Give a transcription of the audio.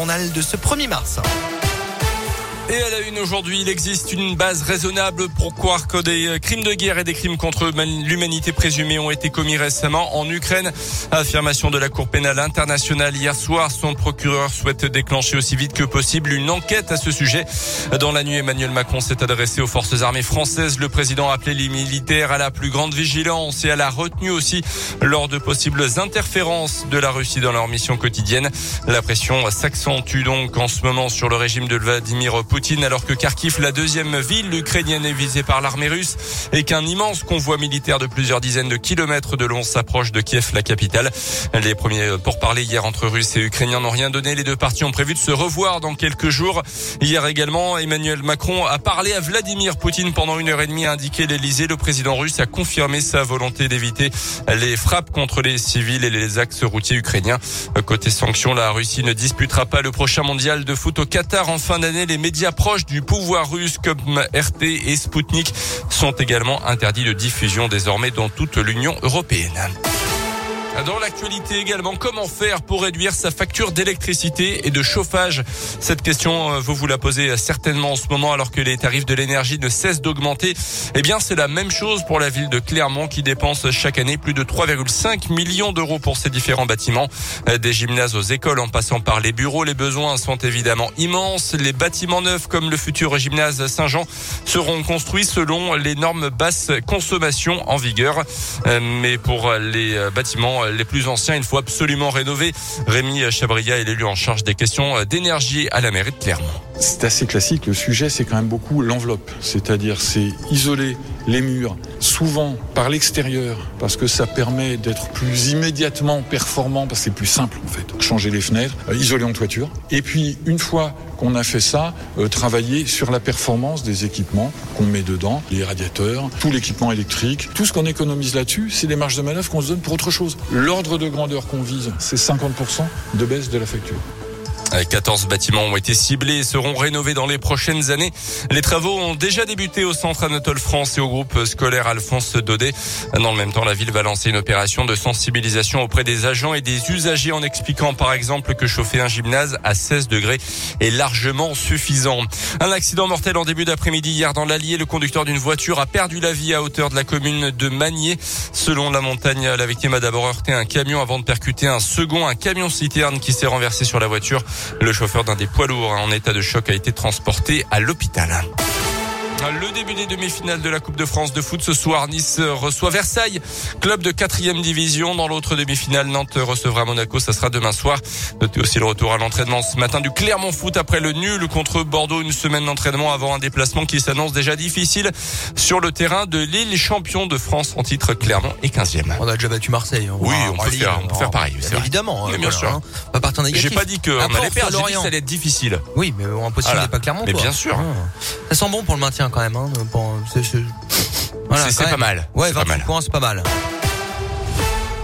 journal de ce 1er mars. Et à la une aujourd'hui, il existe une base raisonnable pour croire que des euh, crimes de guerre et des crimes contre l'humanité présumés ont été commis récemment en Ukraine. Affirmation de la Cour pénale internationale hier soir. Son procureur souhaite déclencher aussi vite que possible une enquête à ce sujet. Dans la nuit, Emmanuel Macron s'est adressé aux forces armées françaises. Le président a appelé les militaires à la plus grande vigilance et à la retenue aussi lors de possibles interférences de la Russie dans leur mission quotidienne. La pression s'accentue donc en ce moment sur le régime de Vladimir Poutine alors que Kharkiv, la deuxième ville ukrainienne, est visée par l'armée russe et qu'un immense convoi militaire de plusieurs dizaines de kilomètres de long s'approche de Kiev, la capitale. Les premiers pourparlers hier entre Russes et Ukrainiens n'ont rien donné. Les deux parties ont prévu de se revoir dans quelques jours. Hier également, Emmanuel Macron a parlé à Vladimir Poutine pendant une heure et demie, a indiqué l'Elysée. Le président russe a confirmé sa volonté d'éviter les frappes contre les civils et les axes routiers ukrainiens. Côté sanctions, la Russie ne disputera pas le prochain mondial de foot au Qatar en fin d'année. Les médias proches du pouvoir russe comme RT et Sputnik sont également interdits de diffusion désormais dans toute l'Union européenne. Dans l'actualité également, comment faire pour réduire sa facture d'électricité et de chauffage? Cette question, euh, vous vous la posez certainement en ce moment alors que les tarifs de l'énergie ne cessent d'augmenter. Eh bien, c'est la même chose pour la ville de Clermont qui dépense chaque année plus de 3,5 millions d'euros pour ses différents bâtiments. Euh, des gymnases aux écoles en passant par les bureaux, les besoins sont évidemment immenses. Les bâtiments neufs comme le futur gymnase Saint-Jean seront construits selon les normes basse consommation en vigueur. Euh, mais pour les bâtiments les plus anciens. Il faut absolument rénover. Rémi Chabria est l'élu en charge des questions d'énergie à la mairie de Clermont. C'est assez classique. Le sujet, c'est quand même beaucoup l'enveloppe. C'est-à-dire, c'est isoler les murs, souvent par l'extérieur, parce que ça permet d'être plus immédiatement performant, parce que c'est plus simple en fait. Changer les fenêtres, euh, isoler en toiture. Et puis, une fois qu'on a fait ça, euh, travailler sur la performance des équipements qu'on met dedans, les radiateurs, tout l'équipement électrique, tout ce qu'on économise là-dessus, c'est des marges de manœuvre qu'on se donne pour autre chose. L'ordre de grandeur qu'on vise, c'est 50% de baisse de la facture. 14 bâtiments ont été ciblés et seront rénovés dans les prochaines années. Les travaux ont déjà débuté au Centre Anatole France et au groupe scolaire Alphonse Daudet. Dans le même temps, la ville va lancer une opération de sensibilisation auprès des agents et des usagers en expliquant par exemple que chauffer un gymnase à 16 degrés est largement suffisant. Un accident mortel en début d'après-midi hier dans l'Allier. Le conducteur d'une voiture a perdu la vie à hauteur de la commune de Magnier. Selon la montagne, la victime a d'abord heurté un camion avant de percuter un second, un camion citerne qui s'est renversé sur la voiture. Le chauffeur d'un des poids lourds en état de choc a été transporté à l'hôpital. Le début des demi-finales de la Coupe de France de foot ce soir. Nice reçoit Versailles, club de quatrième division. Dans l'autre demi-finale, Nantes recevra Monaco. Ça sera demain soir. Notez aussi le retour à l'entraînement ce matin du Clermont Foot après le nul contre Bordeaux. Une semaine d'entraînement avant un déplacement qui s'annonce déjà difficile sur le terrain de Lille, champion de France en titre Clermont et 15e. On a déjà battu Marseille. oui, on peut, faire, on faire, pareil. Évidemment. Hein, bien sûr. Pas partir négatif. J'ai pas dit qu'on allait perdre. J'ai dit que ça allait être difficile. Oui, mais impossible n'est pas Clermont. Mais bien sûr. Ah. Ça sent bon pour le maintien quand même. Hein. Bon, c'est voilà, pas mal. Ouais, 28 points, c'est pas mal.